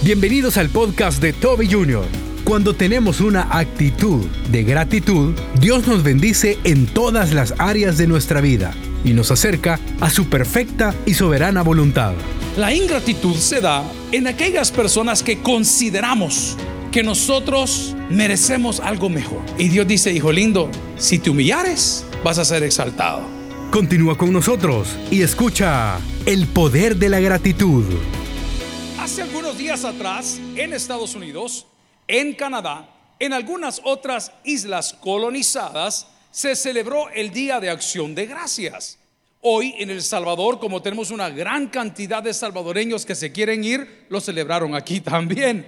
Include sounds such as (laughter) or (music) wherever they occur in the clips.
Bienvenidos al podcast de Toby Jr. Cuando tenemos una actitud de gratitud, Dios nos bendice en todas las áreas de nuestra vida y nos acerca a su perfecta y soberana voluntad. La ingratitud se da en aquellas personas que consideramos que nosotros merecemos algo mejor. Y Dios dice, hijo lindo, si te humillares, vas a ser exaltado. Continúa con nosotros y escucha el poder de la gratitud. Hace algunos días atrás, en Estados Unidos, en Canadá, en algunas otras islas colonizadas, se celebró el Día de Acción de Gracias. Hoy en El Salvador, como tenemos una gran cantidad de salvadoreños que se quieren ir, lo celebraron aquí (laughs) también.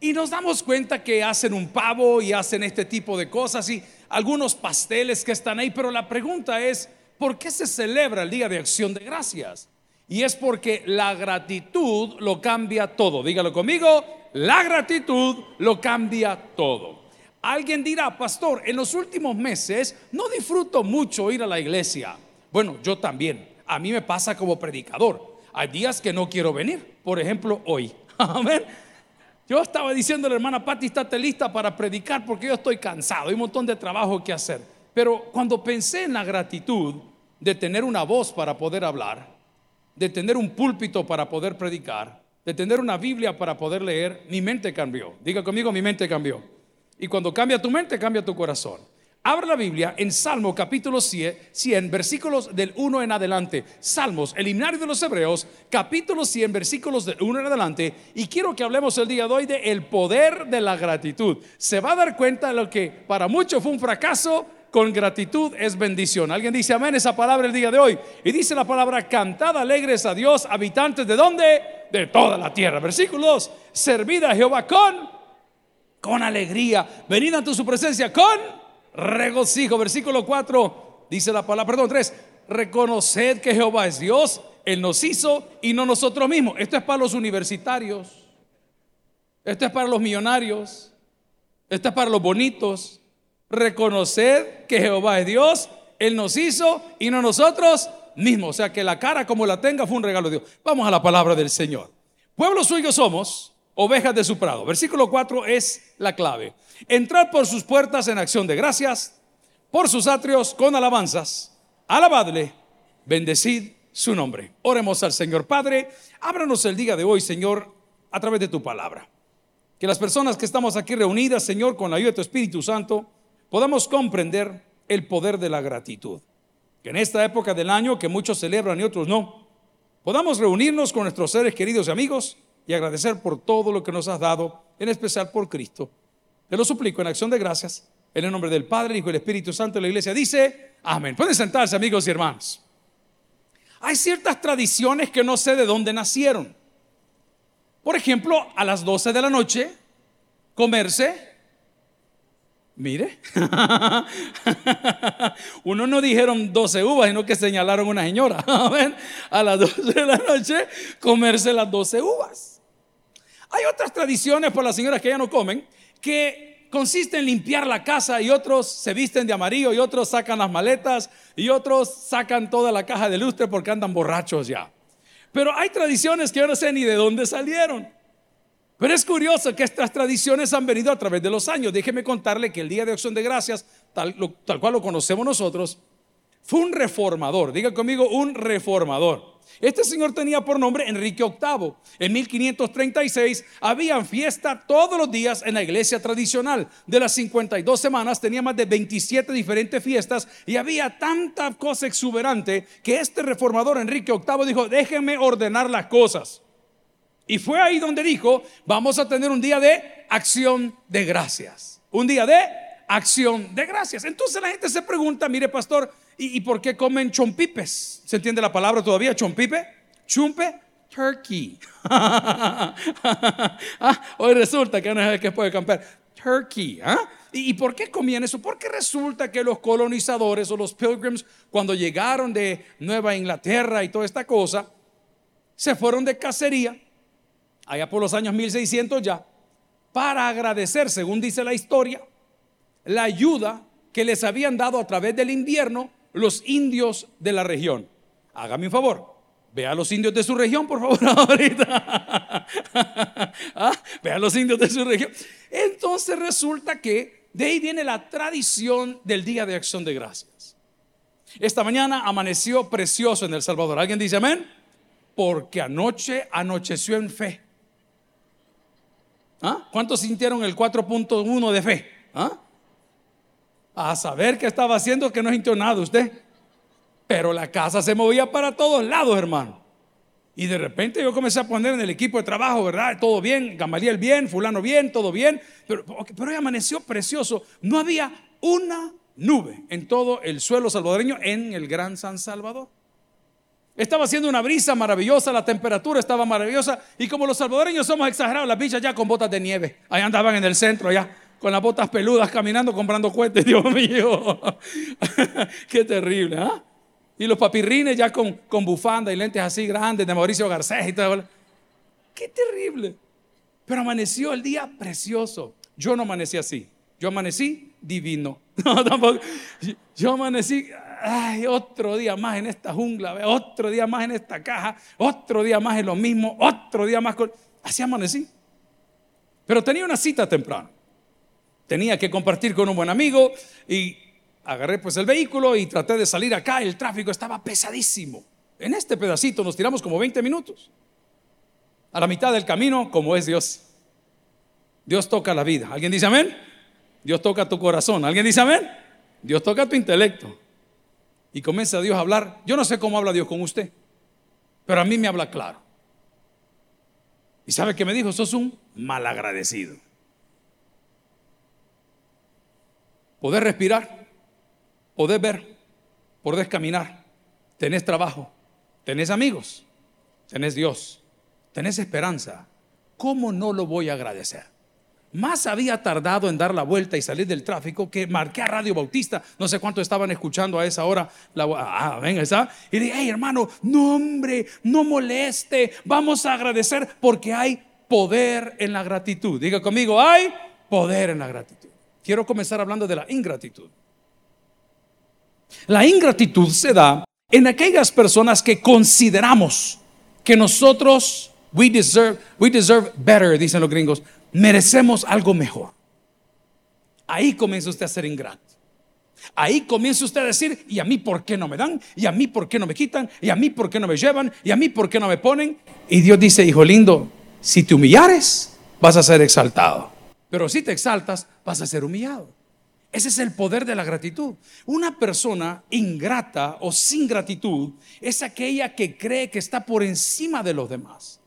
Y nos damos cuenta que hacen un pavo y hacen este tipo de cosas y algunos pasteles que están ahí, pero la pregunta es, ¿por qué se celebra el Día de Acción de Gracias? Y es porque la gratitud lo cambia todo. Dígalo conmigo, la gratitud lo cambia todo. Alguien dirá, pastor, en los últimos meses no disfruto mucho ir a la iglesia. Bueno, yo también. A mí me pasa como predicador. Hay días que no quiero venir. Por ejemplo, hoy. (laughs) Amén. Yo estaba diciendo a la hermana Patti, estate lista para predicar porque yo estoy cansado. Hay un montón de trabajo que hacer. Pero cuando pensé en la gratitud de tener una voz para poder hablar, de tener un púlpito para poder predicar, de tener una Biblia para poder leer, mi mente cambió. Diga conmigo, mi mente cambió. Y cuando cambia tu mente, cambia tu corazón. Abra la Biblia en Salmo capítulo 100, versículos del 1 en adelante. Salmos, el himnario de los Hebreos, capítulo 100, versículos del 1 en adelante. Y quiero que hablemos el día de hoy de el poder de la gratitud. Se va a dar cuenta de lo que para muchos fue un fracaso, con gratitud es bendición. Alguien dice amén esa palabra el día de hoy. Y dice la palabra, cantad alegres a Dios, habitantes de dónde? De toda la tierra. Versículos, servid a Jehová con, con alegría. Venid ante su presencia con regocijo. Versículo 4, dice la palabra, perdón, 3, reconoced que Jehová es Dios, Él nos hizo y no nosotros mismos. Esto es para los universitarios. Esto es para los millonarios. Esto es para los bonitos reconocer que Jehová es Dios, Él nos hizo y no nosotros mismos. O sea que la cara como la tenga fue un regalo de Dios. Vamos a la palabra del Señor. Pueblo suyo somos, ovejas de su prado. Versículo 4 es la clave. Entrad por sus puertas en acción de gracias, por sus atrios con alabanzas. Alabadle, bendecid su nombre. Oremos al Señor Padre. Ábranos el día de hoy, Señor, a través de tu palabra. Que las personas que estamos aquí reunidas, Señor, con la ayuda de tu Espíritu Santo, podamos comprender el poder de la gratitud. Que en esta época del año que muchos celebran y otros no, podamos reunirnos con nuestros seres queridos y amigos y agradecer por todo lo que nos has dado, en especial por Cristo. Te lo suplico en acción de gracias, en el nombre del Padre, Hijo y el Espíritu Santo de la iglesia. Dice, amén. Pueden sentarse amigos y hermanos. Hay ciertas tradiciones que no sé de dónde nacieron. Por ejemplo, a las 12 de la noche, comerse Mire, (laughs) uno no dijeron 12 uvas, sino que señalaron una señora. (laughs) A las 12 de la noche comerse las 12 uvas. Hay otras tradiciones por las señoras que ya no comen que consisten en limpiar la casa y otros se visten de amarillo y otros sacan las maletas y otros sacan toda la caja de lustre porque andan borrachos ya. Pero hay tradiciones que yo no sé ni de dónde salieron. Pero es curioso que estas tradiciones han venido a través de los años. Déjeme contarle que el Día de Acción de Gracias, tal, tal cual lo conocemos nosotros, fue un reformador. Diga conmigo, un reformador. Este señor tenía por nombre Enrique VIII. En 1536 había fiesta todos los días en la iglesia tradicional. De las 52 semanas tenía más de 27 diferentes fiestas y había tanta cosa exuberante que este reformador Enrique VIII dijo, déjenme ordenar las cosas. Y fue ahí donde dijo, vamos a tener un día de acción de gracias. Un día de acción de gracias. Entonces la gente se pregunta, mire pastor, ¿y, por qué comen chompipes? ¿Se entiende la palabra todavía? Chompipe, chumpe, turkey. (laughs) Ah, hoy resulta que no es el que puede campear. Turkey. ¿ah? ¿Y, ¿Y por qué comían eso? Porque resulta que los colonizadores o los pilgrims, cuando llegaron de Nueva Inglaterra y toda esta cosa, se fueron de cacería allá por los años 1600 ya, para agradecer, según dice la historia, la ayuda que les habían dado a través del invierno los indios de la región. Hágame un favor, vea a los indios de su región, por favor, (laughs) ahorita. ¿Ah? Vean los indios de su región. Entonces resulta que de ahí viene la tradición del Día de Acción de Gracias. Esta mañana amaneció precioso en El Salvador. ¿Alguien dice amén? Porque anoche anocheció en fe. ¿Ah? ¿Cuántos sintieron el 4.1 de fe? ¿Ah? A saber qué estaba haciendo que no sintió nada usted. Pero la casa se movía para todos lados, hermano. Y de repente yo comencé a poner en el equipo de trabajo, ¿verdad? Todo bien, Gamaliel bien, fulano bien, todo bien. Pero, pero hoy amaneció precioso. No había una nube en todo el suelo salvadoreño en el Gran San Salvador. Estaba haciendo una brisa maravillosa, la temperatura estaba maravillosa. Y como los salvadoreños somos exagerados, las bichas ya con botas de nieve. Ahí andaban en el centro, allá, con las botas peludas, caminando, comprando cohetes. (laughs) Dios mío, (laughs) qué terrible, ¿ah? Y los papirrines ya con, con bufanda y lentes así grandes de Mauricio Garcés y todo. Qué terrible. Pero amaneció el día precioso. Yo no amanecí así. Yo amanecí divino. (laughs) No, tampoco. Yo amanecí, ay, otro día más en esta jungla, otro día más en esta caja, otro día más en lo mismo, otro día más con... Así amanecí. Pero tenía una cita temprano. Tenía que compartir con un buen amigo y agarré pues el vehículo y traté de salir acá. El tráfico estaba pesadísimo. En este pedacito nos tiramos como 20 minutos. A la mitad del camino, como es Dios. Dios toca la vida. ¿Alguien dice amén? Dios toca tu corazón. ¿Alguien dice amén? Dios toca tu intelecto. Y comienza Dios a hablar. Yo no sé cómo habla Dios con usted, pero a mí me habla claro. ¿Y sabe qué me dijo? Sos un malagradecido. Poder respirar, poder ver, poder caminar. Tenés trabajo, tenés amigos, tenés Dios, tenés esperanza. ¿Cómo no lo voy a agradecer? Más había tardado en dar la vuelta y salir del tráfico que marqué a Radio Bautista. No sé cuánto estaban escuchando a esa hora. Ah, venga, está. Y dije, hey hermano, no hombre, no moleste. Vamos a agradecer porque hay poder en la gratitud. Diga conmigo, hay poder en la gratitud. Quiero comenzar hablando de la ingratitud. La ingratitud se da en aquellas personas que consideramos que nosotros, we deserve, we deserve better, dicen los gringos merecemos algo mejor. Ahí comienza usted a ser ingrato. Ahí comienza usted a decir, ¿y a mí por qué no me dan? ¿Y a mí por qué no me quitan? ¿Y a mí por qué no me llevan? ¿Y a mí por qué no me ponen? Y Dios dice, hijo lindo, si te humillares, vas a ser exaltado. Pero si te exaltas, vas a ser humillado. Ese es el poder de la gratitud. Una persona ingrata o sin gratitud es aquella que cree que está por encima de los demás.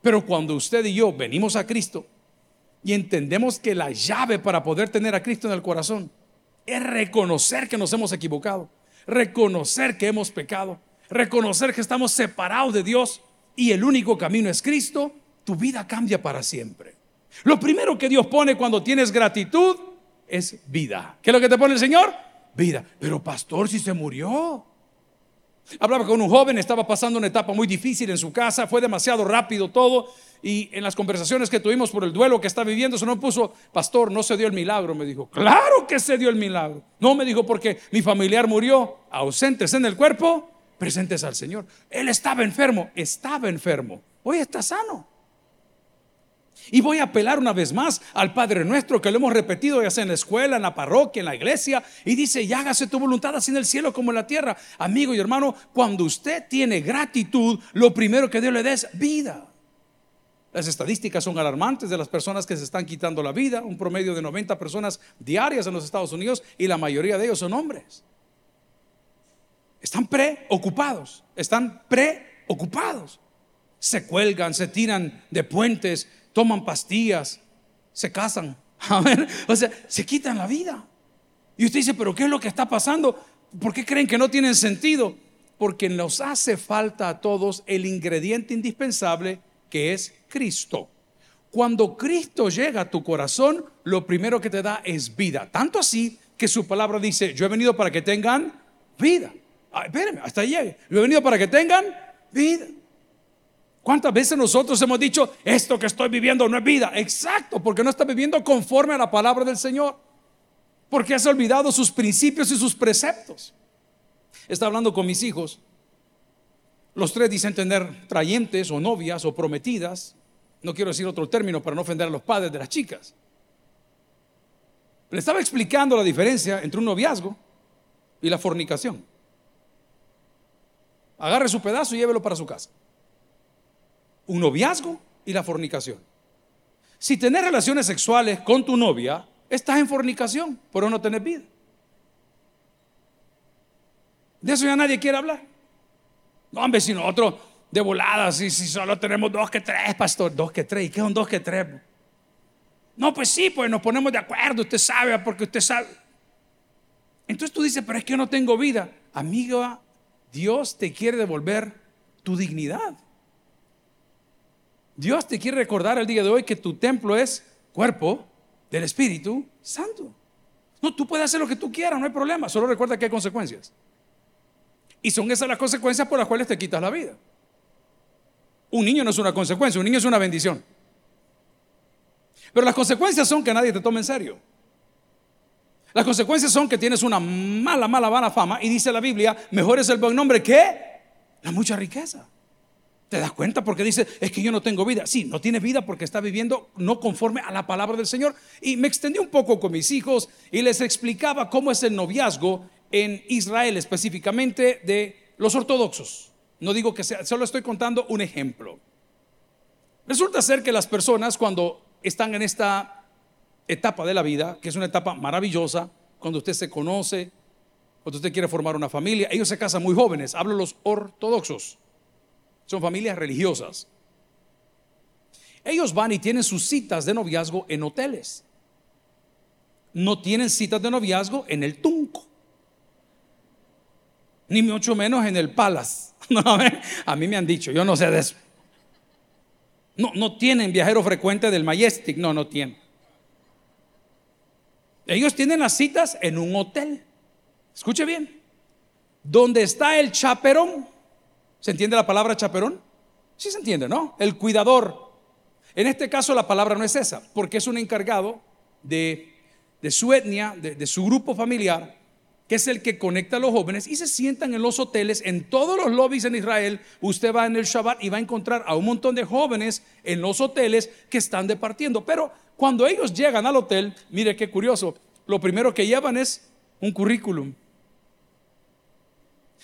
Pero cuando usted y yo venimos a Cristo, y entendemos que la llave para poder tener a Cristo en el corazón es reconocer que nos hemos equivocado, reconocer que hemos pecado, reconocer que estamos separados de Dios y el único camino es Cristo, tu vida cambia para siempre. Lo primero que Dios pone cuando tienes gratitud es vida. ¿Qué es lo que te pone el Señor? Vida. Pero pastor, si se murió. Hablaba con un joven, estaba pasando una etapa muy difícil en su casa, fue demasiado rápido todo y en las conversaciones que tuvimos por el duelo que está viviendo, se no puso, pastor, no se dio el milagro, me dijo, claro que se dio el milagro. No me dijo porque mi familiar murió, ausentes en el cuerpo, presentes al Señor. Él estaba enfermo, estaba enfermo, hoy está sano. Y voy a apelar una vez más al Padre nuestro que lo hemos repetido ya sea en la escuela, en la parroquia, en la iglesia. Y dice, y hágase tu voluntad así en el cielo como en la tierra. Amigo y hermano, cuando usted tiene gratitud, lo primero que Dios le da es vida. Las estadísticas son alarmantes de las personas que se están quitando la vida, un promedio de 90 personas diarias en los Estados Unidos y la mayoría de ellos son hombres. Están preocupados, están preocupados. Se cuelgan, se tiran de puentes, toman pastillas, se casan. (laughs) o sea, se quitan la vida. Y usted dice, pero ¿qué es lo que está pasando? ¿Por qué creen que no tienen sentido? Porque nos hace falta a todos el ingrediente indispensable que es Cristo. Cuando Cristo llega a tu corazón, lo primero que te da es vida. Tanto así que su palabra dice, yo he venido para que tengan vida. espérenme, hasta ahí llegue. Yo he venido para que tengan vida. ¿Cuántas veces nosotros hemos dicho, esto que estoy viviendo no es vida? Exacto, porque no está viviendo conforme a la palabra del Señor. Porque has olvidado sus principios y sus preceptos. Está hablando con mis hijos. Los tres dicen tener trayentes o novias o prometidas. No quiero decir otro término para no ofender a los padres de las chicas. Le estaba explicando la diferencia entre un noviazgo y la fornicación. Agarre su pedazo y llévelo para su casa. Un noviazgo y la fornicación. Si tenés relaciones sexuales con tu novia, estás en fornicación, pero no tenés vida. De eso ya nadie quiere hablar. No, hombre, si nosotros de volada, si, si solo tenemos dos que tres, pastor, dos que tres, ¿y qué son dos que tres? No, pues sí, pues nos ponemos de acuerdo, usted sabe, porque usted sabe. Entonces tú dices, pero es que yo no tengo vida. Amiga, Dios te quiere devolver tu dignidad. Dios te quiere recordar el día de hoy que tu templo es cuerpo del Espíritu Santo. No, tú puedes hacer lo que tú quieras, no hay problema. Solo recuerda que hay consecuencias. Y son esas las consecuencias por las cuales te quitas la vida. Un niño no es una consecuencia, un niño es una bendición. Pero las consecuencias son que nadie te tome en serio. Las consecuencias son que tienes una mala, mala, mala fama y dice la Biblia, mejor es el buen nombre que la mucha riqueza. ¿Te das cuenta? Porque dice, es que yo no tengo vida. Sí, no tienes vida porque está viviendo no conforme a la palabra del Señor. Y me extendí un poco con mis hijos y les explicaba cómo es el noviazgo en Israel, específicamente de los ortodoxos. No digo que sea, solo estoy contando un ejemplo. Resulta ser que las personas cuando están en esta etapa de la vida, que es una etapa maravillosa, cuando usted se conoce, cuando usted quiere formar una familia. Ellos se casan muy jóvenes, hablo los ortodoxos, son familias religiosas. Ellos van y tienen sus citas de noviazgo en hoteles. No tienen citas de noviazgo en el Tunco. Ni mucho menos en el Palace. (laughs) a mí me han dicho, yo no sé de eso. No, no tienen viajero frecuente del Majestic, no, no tienen. Ellos tienen las citas en un hotel. Escuche bien. Donde está el chaperón. ¿Se entiende la palabra chaperón? Sí se entiende, ¿no? El cuidador. En este caso la palabra no es esa, porque es un encargado de, su etnia, de, de su grupo familiar, que es el que conecta a los jóvenes y se sientan en los hoteles, en todos los lobbies en Israel. Usted va en el Shabbat y va a encontrar a un montón de jóvenes en los hoteles que están departiendo. Pero cuando ellos llegan al hotel, mire qué curioso, lo primero que llevan es un currículum.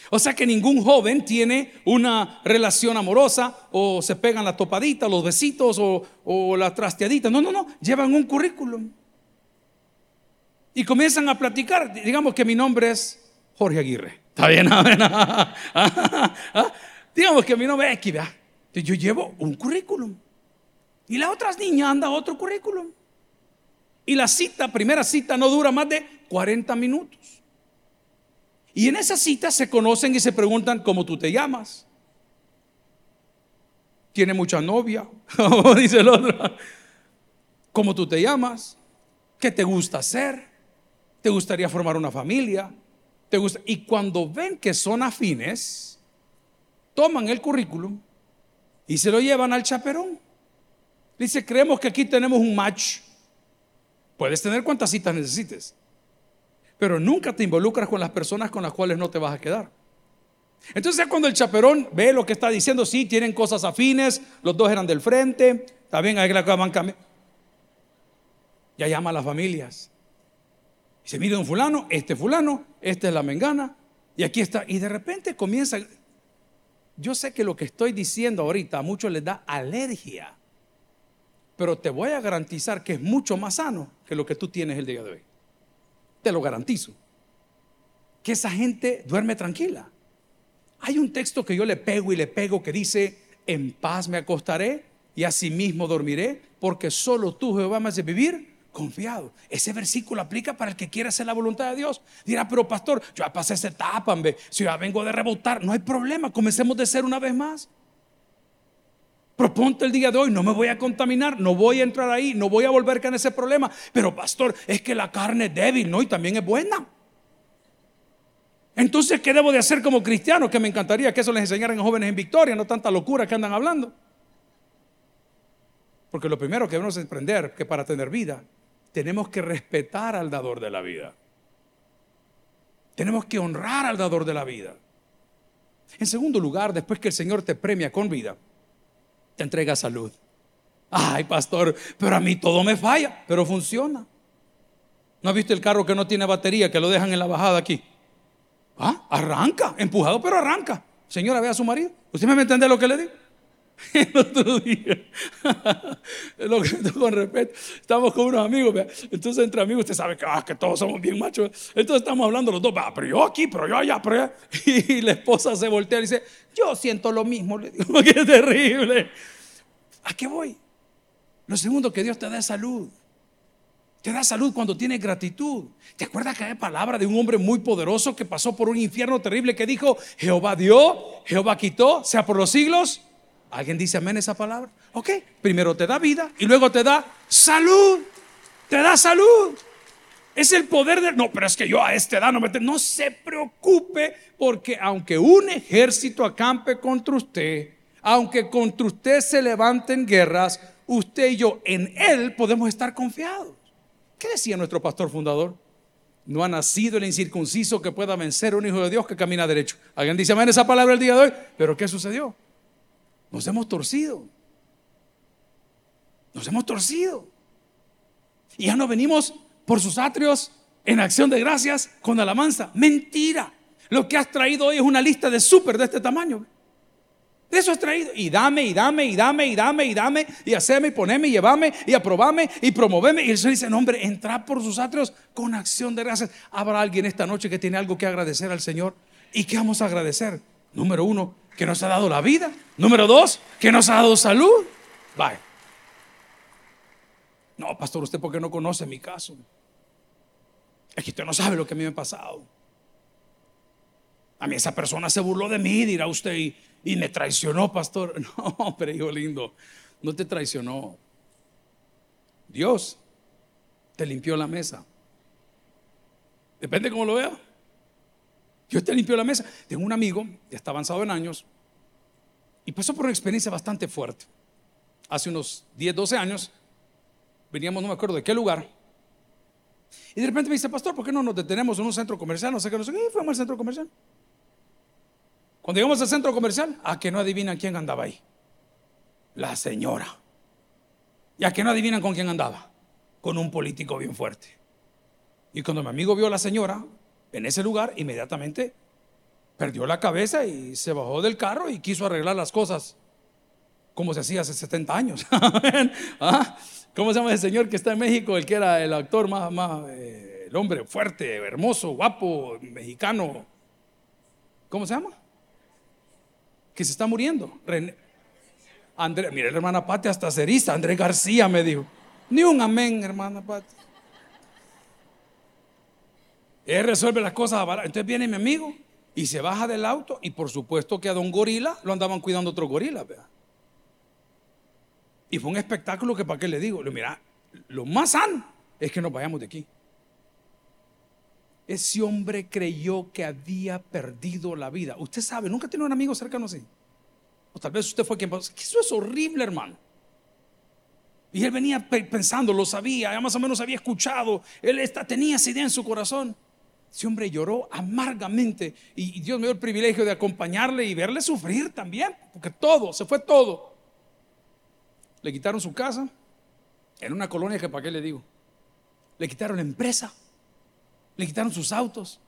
O sea que ningún joven tiene una relación amorosa o se pegan la topadita, los besitos o, la trasteadita. No, no, no, llevan un currículum. Y comienzan a platicar. Digamos que mi nombre es Jorge Aguirre. Está bien, (laughs) (laughs) digamos que mi nombre es X, Yo llevo un currículum. Y las otras niñas andan otro currículum. Y la cita, primera cita, no dura más de 40 minutos. Y en esa cita se conocen y se preguntan cómo tú te llamas. Tiene mucha novia, (laughs) dice el otro. ¿Cómo tú te llamas? ¿Qué te gusta hacer? ¿Te gustaría formar una familia? ¿Te gusta? Y cuando ven que son afines, toman el currículum y se lo llevan al chaperón. Dice, creemos que aquí tenemos un match. Puedes tener cuantas citas necesites, pero nunca te involucras con las personas con las cuales no te vas a quedar. Entonces cuando el chaperón ve lo que está diciendo, sí, tienen cosas afines, los dos eran del frente, también hay la van Ya llama a las familias. Se mira un fulano, este fulano, esta es la mengana, y aquí está. Y de repente comienza, yo sé que lo que estoy diciendo ahorita a muchos les da alergia pero te voy a garantizar que es mucho más sano que lo que tú tienes el día de hoy. Te lo garantizo. Que esa gente duerme tranquila. Hay un texto que yo le pego y le pego que dice, en paz me acostaré y asimismo dormiré, porque solo tú, Jehová, me haces vivir confiado. Ese versículo aplica para el que quiera hacer la voluntad de Dios. Dirá, pero pastor, yo ya pasé esa etapa, si ya vengo de rebotar, no hay problema, comencemos de ser una vez más. Proponte el día de hoy, no me voy a contaminar, no voy a entrar ahí, no voy a volver con ese problema. Pero pastor, es que la carne es débil, ¿no? Y también es buena. Entonces, ¿qué debo de hacer como cristiano? Que me encantaría que eso les enseñaran a jóvenes en Victoria, no tanta locura que andan hablando. Porque lo primero que debemos aprender que para tener vida, tenemos que respetar al dador de la vida. Tenemos que honrar al dador de la vida. En segundo lugar, después que el Señor te premia con vida, te entrega salud. Ay, pastor, pero a mí todo me falla, pero funciona. ¿No has visto el carro que no tiene batería, que lo dejan en la bajada aquí? Ah, arranca, empujado, pero arranca. Señora, ve a su marido. ¿Usted me entiende lo que le digo? (laughs) El otro día, (laughs) lo que con respeto, estamos con unos amigos, entonces entre amigos usted sabe que, ah, que todos somos bien machos, entonces estamos hablando los dos, pero yo aquí, pero yo allá, pero (laughs) y la esposa se voltea y dice, yo siento lo mismo, le digo, que terrible. ¿A qué voy? Lo segundo, que Dios te dé salud. Te da salud cuando tienes gratitud. ¿Te acuerdas que hay palabra de un hombre muy poderoso que pasó por un infierno terrible que dijo, Jehová dio, Jehová quitó, sea por los siglos? ¿Alguien dice amén esa palabra? Ok, primero te da vida y luego te da salud. Te da salud. Es el poder de... No, pero es que yo a este edad no me... No se preocupe porque aunque un ejército acampe contra usted, aunque contra usted se levanten guerras, usted y yo en Él podemos estar confiados. ¿Qué decía nuestro pastor fundador? No ha nacido el incircunciso que pueda vencer a un hijo de Dios que camina derecho. Alguien dice amén esa palabra el día de hoy, pero ¿qué sucedió? Nos hemos torcido. Nos hemos torcido. Y ya no venimos por sus atrios en acción de gracias con alabanza. Mentira. Lo que has traído hoy es una lista de súper de este tamaño. De eso has traído. Y dame, y dame, y dame, y dame, y dame, y haceme, y poneme, y llevame, y aprobame, y promoveme. Y el Señor dice, no, hombre, entra por sus atrios con acción de gracias. Habrá alguien esta noche que tiene algo que agradecer al Señor. ¿Y qué vamos a agradecer? Número uno, que nos ha dado la vida. Número dos, que nos ha dado salud. Vaya. No, pastor, usted porque no conoce mi caso. Es que usted no sabe lo que a mí me ha pasado. A mí esa persona se burló de mí, dirá usted, y, y me traicionó, pastor. (laughs) No, pero hijo lindo, no te traicionó. Dios te limpió la mesa. Depende cómo lo vea. Dios te limpió la mesa. Tengo un amigo, ya está avanzado en años, y pasó por una experiencia bastante fuerte. Hace unos 10, 12 años, veníamos, no me acuerdo de qué lugar, y de repente me dice, pastor, ¿por qué no nos detenemos en un centro comercial? No sé qué, no sé qué, y fuimos al centro comercial. Cuando llegamos al centro comercial, a que no adivinan quién andaba ahí. La señora. Y a que no adivinan con quién andaba. Con un político bien fuerte. Y cuando mi amigo vio a la señora en ese lugar, inmediatamente perdió la cabeza y se bajó del carro y quiso arreglar las cosas como se hacía hace 70 años. (laughs) ¿Ah? ¿Cómo se llama ese señor que está en México? El que era el actor más, más eh, el hombre fuerte, hermoso, guapo, mexicano. ¿Cómo se llama? Que se está muriendo. André, mire, hermana Pati hasta ceriza. Andrés García me dijo. Ni un amén, hermana Pati. Él resuelve las cosas. Entonces viene mi amigo y se baja del auto y por supuesto que a don gorila lo andaban cuidando otro gorila. Y fue un espectáculo que para qué le digo. Le mira, lo más sano es que nos vayamos de aquí. Ese hombre creyó que había perdido la vida. Usted sabe, nunca tiene un amigo cercano así. O tal vez usted fue quien pasó. Eso es horrible, hermano. Y él venía pensando, lo sabía, ya más o menos había escuchado. Él tenía esa idea en su corazón. Ese hombre lloró amargamente y Dios me dio el privilegio de acompañarle y verle sufrir también, porque todo, se fue todo. Le quitaron su casa en una colonia que para qué le digo. Le quitaron la empresa, le quitaron sus autos,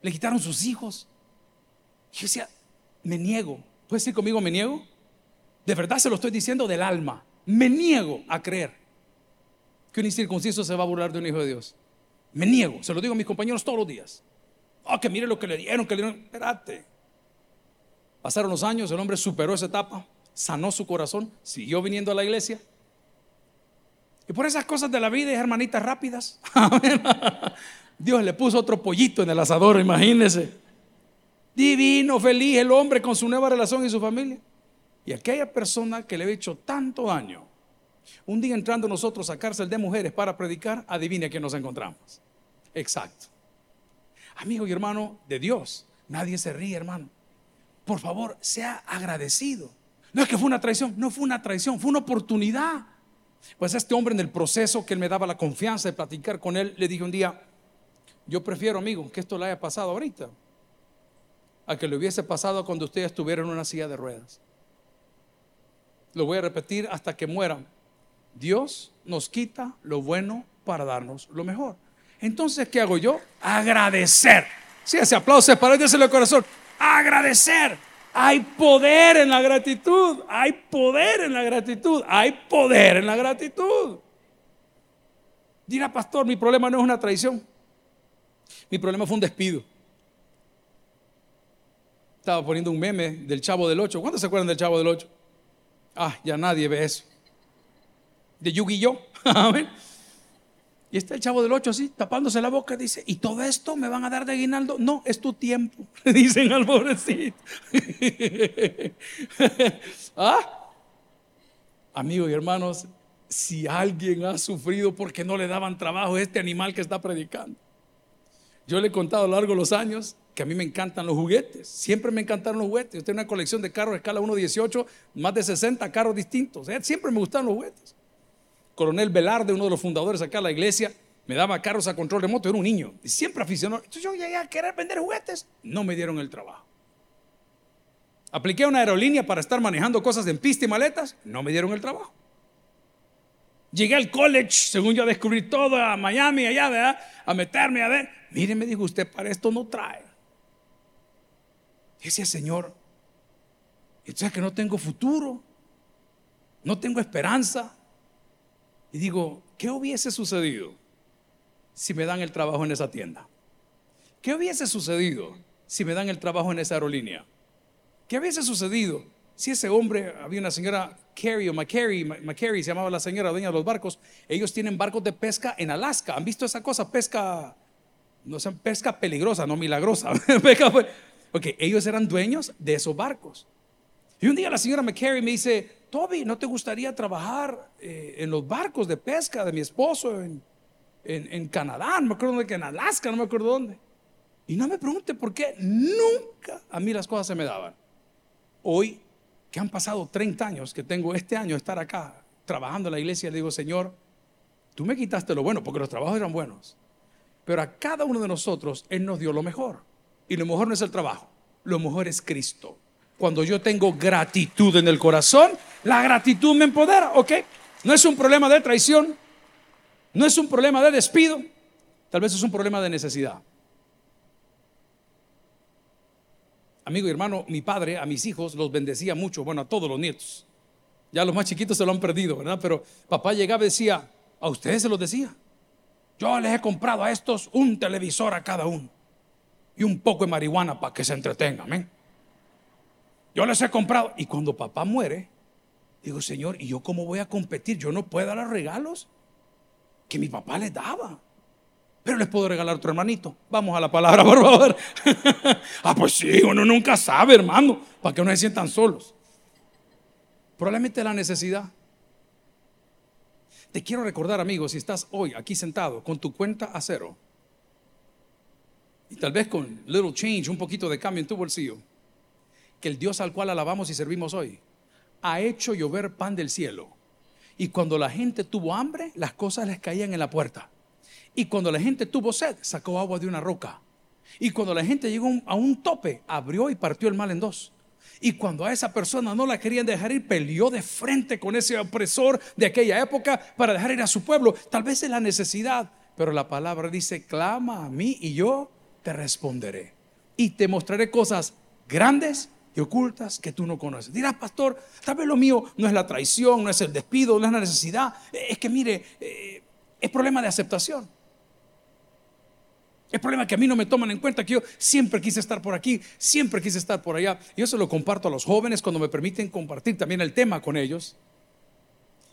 le quitaron sus hijos. Yo decía, me niego. ¿Puedes decir conmigo, me niego? De verdad se lo estoy diciendo del alma. Me niego a creer que un incircunciso se va a burlar de un hijo de Dios. Me niego, se lo digo a mis compañeros todos los días. Oh, que mire lo que le dieron, que le dieron. Espérate. Pasaron los años, el hombre superó esa etapa, sanó su corazón, siguió viniendo a la iglesia. Y por esas cosas de la vida, hermanitas rápidas, (laughs) Dios le puso otro pollito en el asador, imagínese. Divino, feliz el hombre con su nueva relación y su familia. Y aquella persona que le había hecho tanto daño, un día entrando nosotros a cárcel de mujeres para predicar, adivine quién nos encontramos. Exacto. Amigo y hermano de Dios, nadie se ríe, hermano. Por favor, sea agradecido. No es que fue una traición, no fue una traición, fue una oportunidad. Pues este hombre en el proceso que él me daba la confianza de platicar con él, le dije un día, yo prefiero, amigo, que esto le haya pasado ahorita, a que le hubiese pasado cuando usted estuviera en una silla de ruedas. Lo voy a repetir hasta que muera. Dios nos quita lo bueno para darnos lo mejor. Entonces, ¿qué hago yo? Agradecer. Si ese aplauso es para el corazón. Agradecer. Hay poder en la gratitud. Hay poder en la gratitud. Hay poder en la gratitud. Dirá, pastor, mi problema no es una traición. Mi problema fue un despido. Estaba poniendo un meme del Chavo del Ocho. ¿Cuántos se acuerdan del Chavo del Ocho? Ah, ya nadie ve eso. De Yu-Gi-Oh! (laughs) Y está el chavo del 8 así, tapándose la boca, dice, ¿y todo esto me van a dar de aguinaldo? No, es tu tiempo, (laughs) le dicen al pobrecito. (laughs) ¿Ah? Amigos y hermanos, si alguien ha sufrido porque no le daban trabajo, este animal que está predicando. Yo le he contado a lo largo de los años que a mí me encantan los juguetes. Siempre me encantaron los juguetes. Yo tengo una colección de carros de escala 1.18, más de 60 carros distintos. ¿eh? Siempre me gustaron los juguetes coronel Velarde, uno de los fundadores acá de la iglesia, me daba carros a control remoto, era un niño, y siempre aficionado. Entonces yo llegué a querer vender juguetes, no me dieron el trabajo. Apliqué a una aerolínea para estar manejando cosas en pista y maletas, no me dieron el trabajo. Llegué al college, según yo descubrí todo, a Miami, allá, ¿verdad? A meterme a ver. Mire, me dijo usted, para esto no trae. Ese Señor, entonces que no tengo futuro, no tengo esperanza. Y digo, ¿qué hubiese sucedido si me dan el trabajo en esa tienda? ¿Qué hubiese sucedido si me dan el trabajo en esa aerolínea? ¿Qué hubiese sucedido si ese hombre, había una señora Carrie o McCarry, se llamaba la señora dueña de los barcos, ellos tienen barcos de pesca en Alaska. ¿Han visto esa cosa? Pesca, no sé, pesca peligrosa, no milagrosa. (laughs) ok, ellos eran dueños de esos barcos. Y un día la señora McCarry me dice, Toby, ¿no te gustaría trabajar eh, en los barcos de pesca de mi esposo en, en, Canadá? No me acuerdo dónde, en Alaska, no me acuerdo dónde. Y no me pregunte por qué nunca a mí las cosas se me daban. Hoy, que han pasado 30 años, que tengo este año estar acá trabajando en la iglesia, le digo, Señor, tú me quitaste lo bueno, porque los trabajos eran buenos. Pero a cada uno de nosotros, Él nos dio lo mejor. Y lo mejor no es el trabajo, lo mejor es Cristo. Cuando yo tengo gratitud en el corazón, la gratitud me empodera, ¿ok? No es un problema de traición, no es un problema de despido, tal vez es un problema de necesidad. Amigo y hermano, mi padre a mis hijos los bendecía mucho, bueno, a todos los nietos. Ya los más chiquitos se lo han perdido, ¿verdad? Pero papá llegaba y decía, a ustedes se los decía. Yo les he comprado a estos un televisor a cada uno y un poco de marihuana para que se entretengan. Yo les he comprado. Y cuando papá muere, digo, Señor, ¿y yo cómo voy a competir? Yo no puedo dar los regalos que mi papá les daba. Pero les puedo regalar otro hermanito. Vamos a la palabra, (laughs) por favor. (laughs) ah, pues sí, uno nunca sabe, hermano, para que no se sientan solos. Probablemente la necesidad. Te quiero recordar, amigos, si estás hoy aquí sentado con tu cuenta a cero y tal vez con little change, un poquito de cambio en tu bolsillo que el Dios al cual alabamos y servimos hoy ha hecho llover pan del cielo. Y cuando la gente tuvo hambre, las cosas les caían en la puerta. Y cuando la gente tuvo sed, sacó agua de una roca. Y cuando la gente llegó a un tope, abrió y partió el mal en dos. Y cuando a esa persona no la querían dejar ir, peleó de frente con ese opresor de aquella época para dejar ir a su pueblo. Tal vez es la necesidad, pero la palabra dice, clama a mí y yo te responderé. Y te mostraré cosas grandes y ocultas que tú no conoces. Dirás, pastor, tal vez lo mío no es la traición, no es el despido, no es la necesidad. Es que mire, eh, es problema de aceptación. Es problema que a mí no me toman en cuenta, que yo siempre quise estar por aquí, siempre quise estar por allá. Yo se lo comparto a los jóvenes cuando me permiten compartir también el tema con ellos.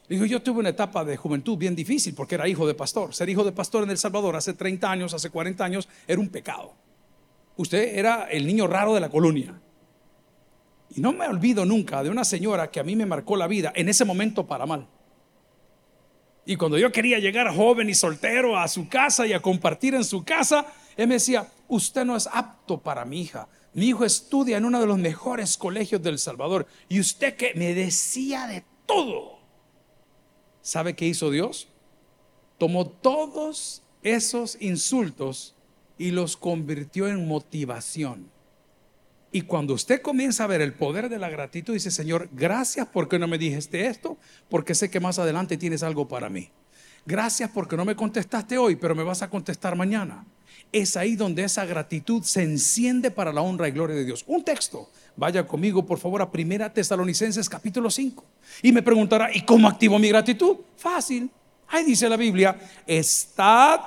Digo, yo tuve una etapa de juventud bien difícil porque era hijo de pastor. Ser hijo de pastor en El Salvador hace 30 años, hace 40 años, era un pecado. Usted era el niño raro de la colonia. Y no me olvido nunca de una señora que a mí me marcó la vida en ese momento para mal. Y cuando yo quería llegar joven y soltero a su casa y a compartir en su casa, él me decía, usted no es apto para mi hija. Mi hijo estudia en uno de los mejores colegios del Salvador. Y usted que me decía de todo. ¿Sabe qué hizo Dios? Tomó todos esos insultos y los convirtió en motivación. Y cuando usted comienza a ver el poder de la gratitud, dice, Señor, gracias porque no me dijiste esto, porque sé que más adelante tienes algo para mí. Gracias porque no me contestaste hoy, pero me vas a contestar mañana. Es ahí donde esa gratitud se enciende para la honra y gloria de Dios. Un texto. Vaya conmigo, por favor, a Primera Tesalonicenses capítulo 5. Y me preguntará, ¿y cómo activo mi gratitud? Fácil. Ahí dice la Biblia, estad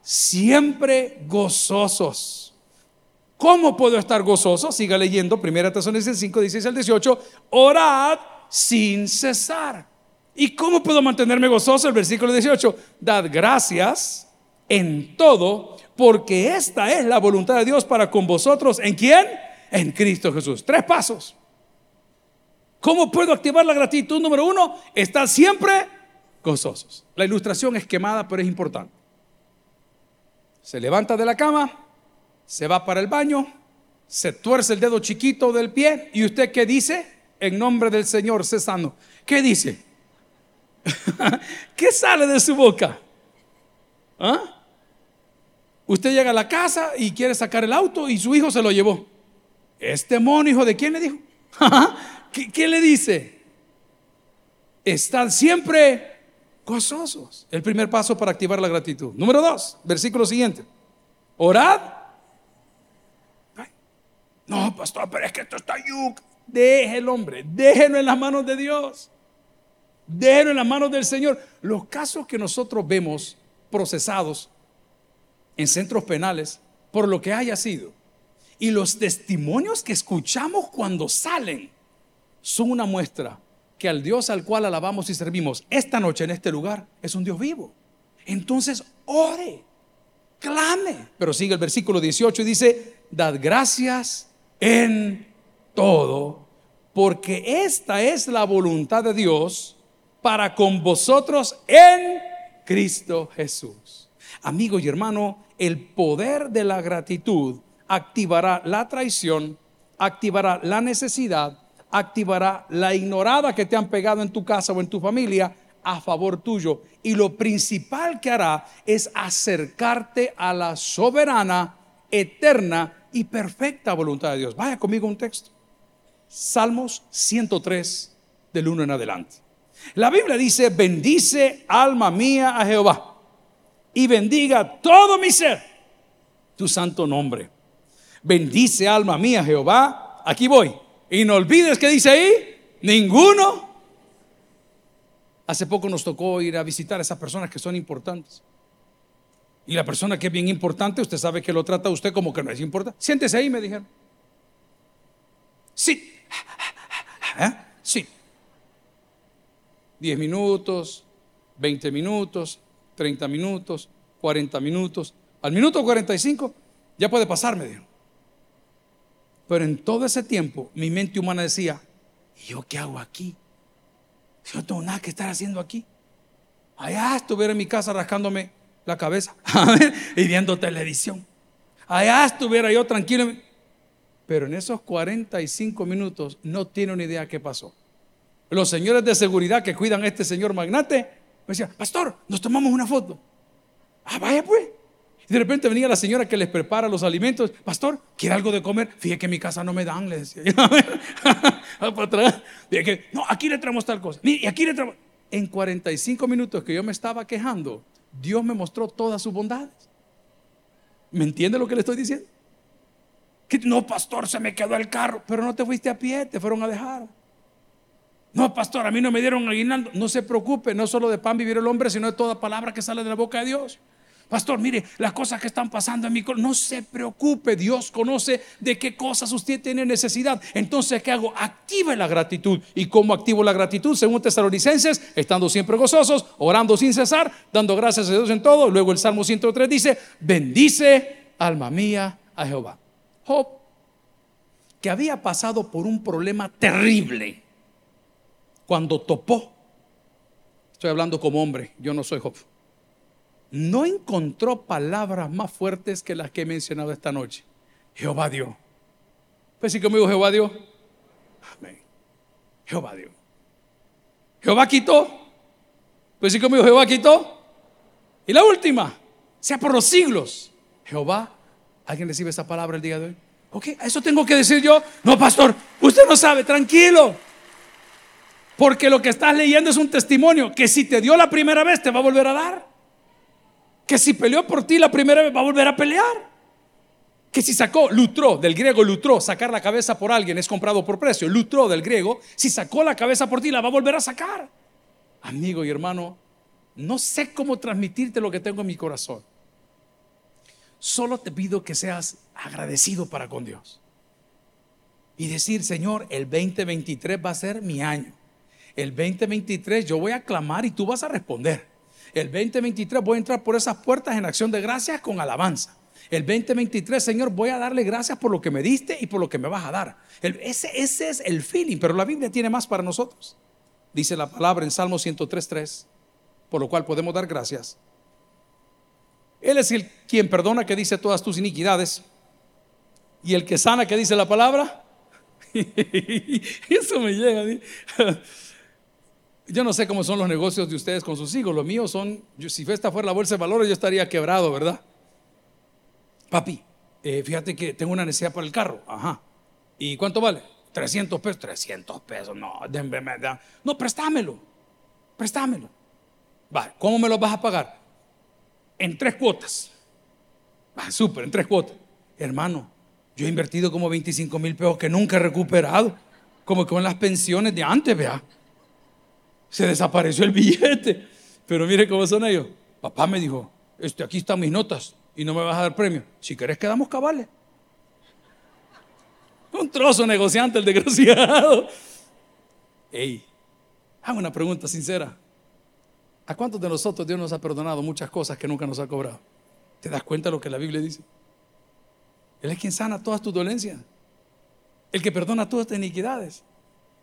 siempre gozosos. ¿Cómo puedo estar gozoso? Siga leyendo, Primera Tesalonicenses 5, 16 al 18. Orad sin cesar. ¿Y cómo puedo mantenerme gozoso? El versículo 18. Dad gracias en todo, porque esta es la voluntad de Dios para con vosotros. ¿En quién? En Cristo Jesús. Tres pasos. ¿Cómo puedo activar la gratitud? Número uno, estar siempre gozosos. La ilustración es quemada, pero es importante. Se levanta de la cama, se va para el baño, se tuerce el dedo chiquito del pie y usted qué dice? En nombre del Señor, cesando. ¿Qué dice? (laughs) ¿Qué sale de su boca? ¿Ah? Usted llega a la casa y quiere sacar el auto y su hijo se lo llevó. Este mono, hijo de quién le dijo? (laughs) ¿Qué, ¿Qué, le dice? Están siempre gozosos. El primer paso para activar la gratitud. Número dos, versículo siguiente. Orad. No, pastor, pero es que esto está yuk. Deje el hombre, déjenlo en las manos de Dios. Déjenlo en las manos del Señor. Los casos que nosotros vemos procesados en centros penales, por lo que haya sido, y los testimonios que escuchamos cuando salen, son una muestra que al Dios al cual alabamos y servimos esta noche en este lugar es un Dios vivo. Entonces, ore, clame. Pero sigue el versículo 18 y dice, dad gracias en todo, porque esta es la voluntad de Dios para con vosotros en Cristo Jesús. Amigo y hermano, el poder de la gratitud activará la traición, activará la necesidad, activará la ignorada que te han pegado en tu casa o en tu familia a favor tuyo. Y lo principal que hará es acercarte a la soberana, eterna y perfecta voluntad de Dios. Vaya conmigo un texto. Salmos 103 del 1 en adelante. La Biblia dice, bendice alma mía a Jehová y bendiga todo mi ser tu santo nombre. Bendice alma mía Jehová. Aquí voy. Y no olvides que dice ahí, ninguno. Hace poco nos tocó ir a visitar a esas personas que son importantes. Y la persona que es bien importante, usted sabe que lo trata usted como que no es importante. Siéntese ahí, me dijeron. Sí. ¿Eh? Sí. 10 minutos, 20 minutos, 30 minutos, 40 minutos. Al minuto 45 ya puede pasar, me dijo. Pero en todo ese tiempo mi mente humana decía, ¿y yo qué hago aquí? Yo no tengo nada que estar haciendo aquí. Allá estuviera en mi casa rascándome la cabeza (laughs) y viendo televisión. Allá estuviera yo tranquilo. Pero en esos 45 minutos no tiene una idea qué pasó. Los señores de seguridad que cuidan a este señor magnate me decían, pastor, nos tomamos una foto. Ah, vaya pues. Y de repente venía la señora que les prepara los alimentos. Pastor, ¿quiere algo de comer? Fíjate que mi casa no me dan, le decía. (laughs) Para atrás. No, aquí le traemos tal cosa. Y aquí le traemos. En 45 minutos que yo me estaba quejando, Dios me mostró todas sus bondades. ¿Me entiende lo que le estoy diciendo? Que no, pastor, se me quedó el carro, pero no te fuiste a pie, te fueron a dejar. No, pastor, a mí no me dieron aguinaldo. No se preocupe, no solo de pan vivir el hombre, sino de toda palabra que sale de la boca de Dios. Pastor, mire, las cosas que están pasando en mi corazón, no se preocupe, Dios conoce de qué cosas usted tiene necesidad. Entonces, ¿qué hago? Active la gratitud. ¿Y cómo activo la gratitud? Según Tesalonicenses, estando siempre gozosos, orando sin cesar, dando gracias a Dios en todo. Luego el Salmo 103 dice, bendice alma mía a Jehová. Job, que había pasado por un problema terrible cuando topó, estoy hablando como hombre, yo no soy Job, no encontró palabras más fuertes que las que he mencionado esta noche. Jehová dio. Pues sí conmigo, Jehová dio. Amén. Jehová dio. Jehová quitó. Pues sí conmigo, Jehová quitó. Y la última, sea por los siglos. Jehová, ¿alguien recibe esa palabra el día de hoy? Ok, eso tengo que decir yo. No, pastor, usted no sabe, tranquilo. Porque lo que estás leyendo es un testimonio que si te dio la primera vez te va a volver a dar. Que si peleó por ti la primera vez va a volver a pelear. Que si sacó, lutró, del griego lutró, sacar la cabeza por alguien es comprado por precio. Lutró del griego, si sacó la cabeza por ti la va a volver a sacar. Amigo y hermano, no sé cómo transmitirte lo que tengo en mi corazón. Solo te pido que seas agradecido para con Dios. Y decir, Señor, el 2023 va a ser mi año. El 2023 yo voy a clamar y tú vas a responder. El 2023 voy a entrar por esas puertas en acción de gracias con alabanza. El 2023, Señor, voy a darle gracias por lo que me diste y por lo que me vas a dar. ese, ese es el feeling, pero la Biblia tiene más para nosotros. Dice la palabra en Salmo 103.3, por lo cual podemos dar gracias. Él es el quien perdona que dice todas tus iniquidades y el que sana que dice la palabra. (laughs) Eso me llega. (laughs) Yo no sé cómo son los negocios de ustedes con sus hijos. Los míos son, si esta fuera la bolsa de valores, yo estaría quebrado, ¿verdad? Papi, eh, fíjate que tengo una necesidad para el carro. Ajá. ¿Y cuánto vale? 300 pesos. 300 pesos. No, no, préstamelo. Préstamelo. Vale, ¿cómo me lo vas a pagar? En tres cuotas. Va, súper, en tres cuotas. Hermano, yo he invertido como 25 mil pesos que nunca he recuperado. Como con las pensiones de antes, vea. Se desapareció el billete. Pero mire cómo son ellos. Papá me dijo, este, aquí están mis notas y no me vas a dar premio. Si querés, quedamos cabales. Un trozo negociante el desgraciado. Ey, hago una pregunta sincera. ¿A cuántos de nosotros Dios nos ha perdonado muchas cosas que nunca nos ha cobrado? ¿Te das cuenta de lo que la Biblia dice? Él es quien sana todas tus dolencias. El que perdona todas tus iniquidades.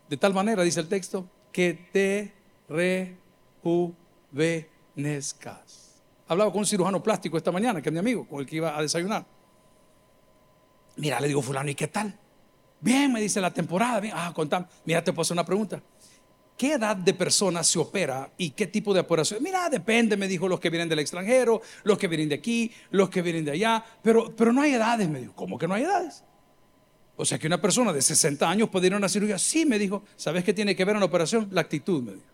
De tal manera, dice el texto, que te rejuvenezcas. Hablaba con un cirujano plástico esta mañana, que es mi amigo, con el que iba a desayunar. Mira, le digo, fulano, ¿y qué tal? Bien, me dice la temporada. Bien. Ah, contame. Mira, te puedo hacer una pregunta. ¿Qué edad de persona se opera y qué tipo de operación? Mira, depende, me dijo, los que vienen del extranjero, los que vienen de aquí, los que vienen de allá, pero, pero no hay edades, me dijo. ¿Cómo que no hay edades? O sea que una persona de 60 años puede ir a una cirugía. Sí, me dijo. ¿Sabes qué tiene que ver en la operación? La actitud, me dijo.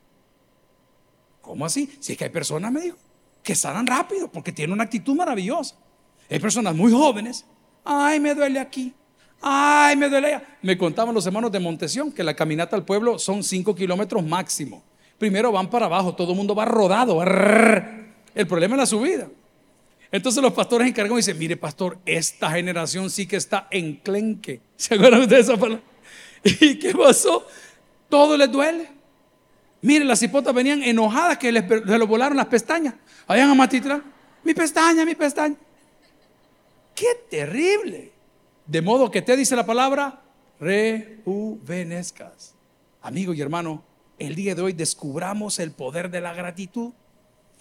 ¿Cómo así? Si es que hay personas, me dijo, que sanan rápido porque tienen una actitud maravillosa. Hay personas muy jóvenes. Ay, me duele aquí. Ay, me duele allá. Me contaban los hermanos de Montesión que la caminata al pueblo son 5 kilómetros máximo. Primero van para abajo, todo el mundo va rodado. El problema es la subida. Entonces los pastores encargados dicen, mire pastor, esta generación sí que está enclenque. (laughs) ¿Se acuerdan ustedes de esa palabra? (laughs) ¿Y qué pasó? Todo les duele. Mire, las hipotas venían enojadas que les, se lo volaron las pestañas. Allá en Amatitra, mi pestaña, mi pestaña. ¡Qué terrible! De modo que te dice la palabra, rejuvenezcas. Amigo y hermano, el día de hoy descubramos el poder de la gratitud.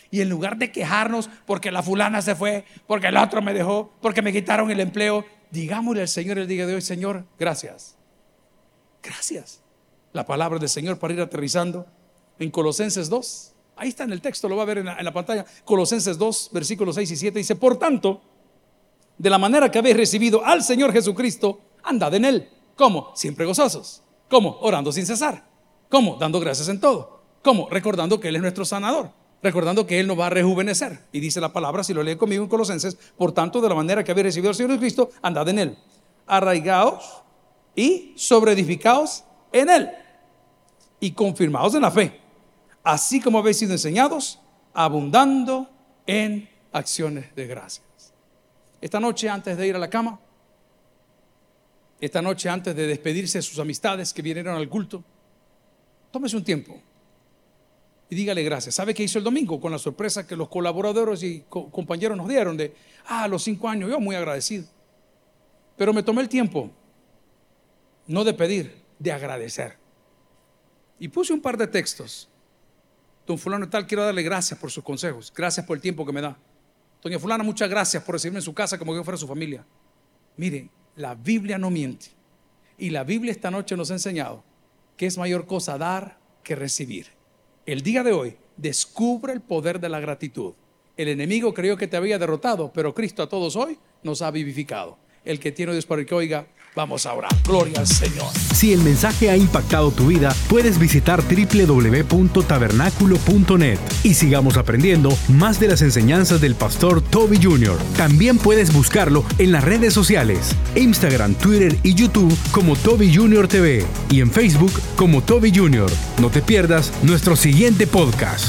Y en lugar de quejarnos porque la fulana se fue, porque el otro me dejó, porque me quitaron el empleo, digámosle al Señor el día de hoy, Señor, gracias. Gracias. La palabra del Señor para ir aterrizando en Colosenses 2. Ahí está en el texto, lo va a ver en la, pantalla. Colosenses 2, versículos 6 y 7 dice, por tanto, de la manera que habéis recibido al Señor Jesucristo, andad en Él. ¿Cómo? Siempre gozosos. ¿Cómo? Orando sin cesar. ¿Cómo? Dando gracias en todo. ¿Cómo? Recordando que Él es nuestro sanador. Recordando que Él nos va a rejuvenecer. Y dice la palabra, si lo lee conmigo en Colosenses, por tanto, de la manera que habéis recibido al Señor Jesucristo, andad en Él. Arraigaos y sobreedificaos en Él. Y confirmaos en la fe así como habéis sido enseñados, abundando en acciones de gracias. Esta noche antes de ir a la cama, esta noche antes de despedirse de sus amistades que vinieron al culto, tómese un tiempo y dígale gracias. ¿Sabe qué hizo el domingo con la sorpresa que los colaboradores y compañeros nos dieron de, ah, los cinco años, yo muy agradecido. Pero me tomé el tiempo, no de pedir, de agradecer. Y puse un par de textos Don fulano tal, quiero darle gracias por sus consejos, gracias por el tiempo que me da. Doña fulana, muchas gracias por recibirme en su casa como que fuera su familia. Mire, la Biblia no miente. Y la Biblia esta noche nos ha enseñado que es mayor cosa dar que recibir. El día de hoy descubre el poder de la gratitud. El enemigo creyó que te había derrotado, pero Cristo a todos hoy nos ha vivificado. el que tiene Dios para el que oiga, vamos a orar. Gloria al Señor. Si el mensaje ha impactado tu vida, puedes visitar www.tabernaculo.net y sigamos aprendiendo más de las enseñanzas del pastor Toby Jr. También puedes buscarlo en las redes sociales, Instagram, Twitter y YouTube como Toby Jr. TV y en Facebook como Toby Jr. No te pierdas nuestro siguiente podcast.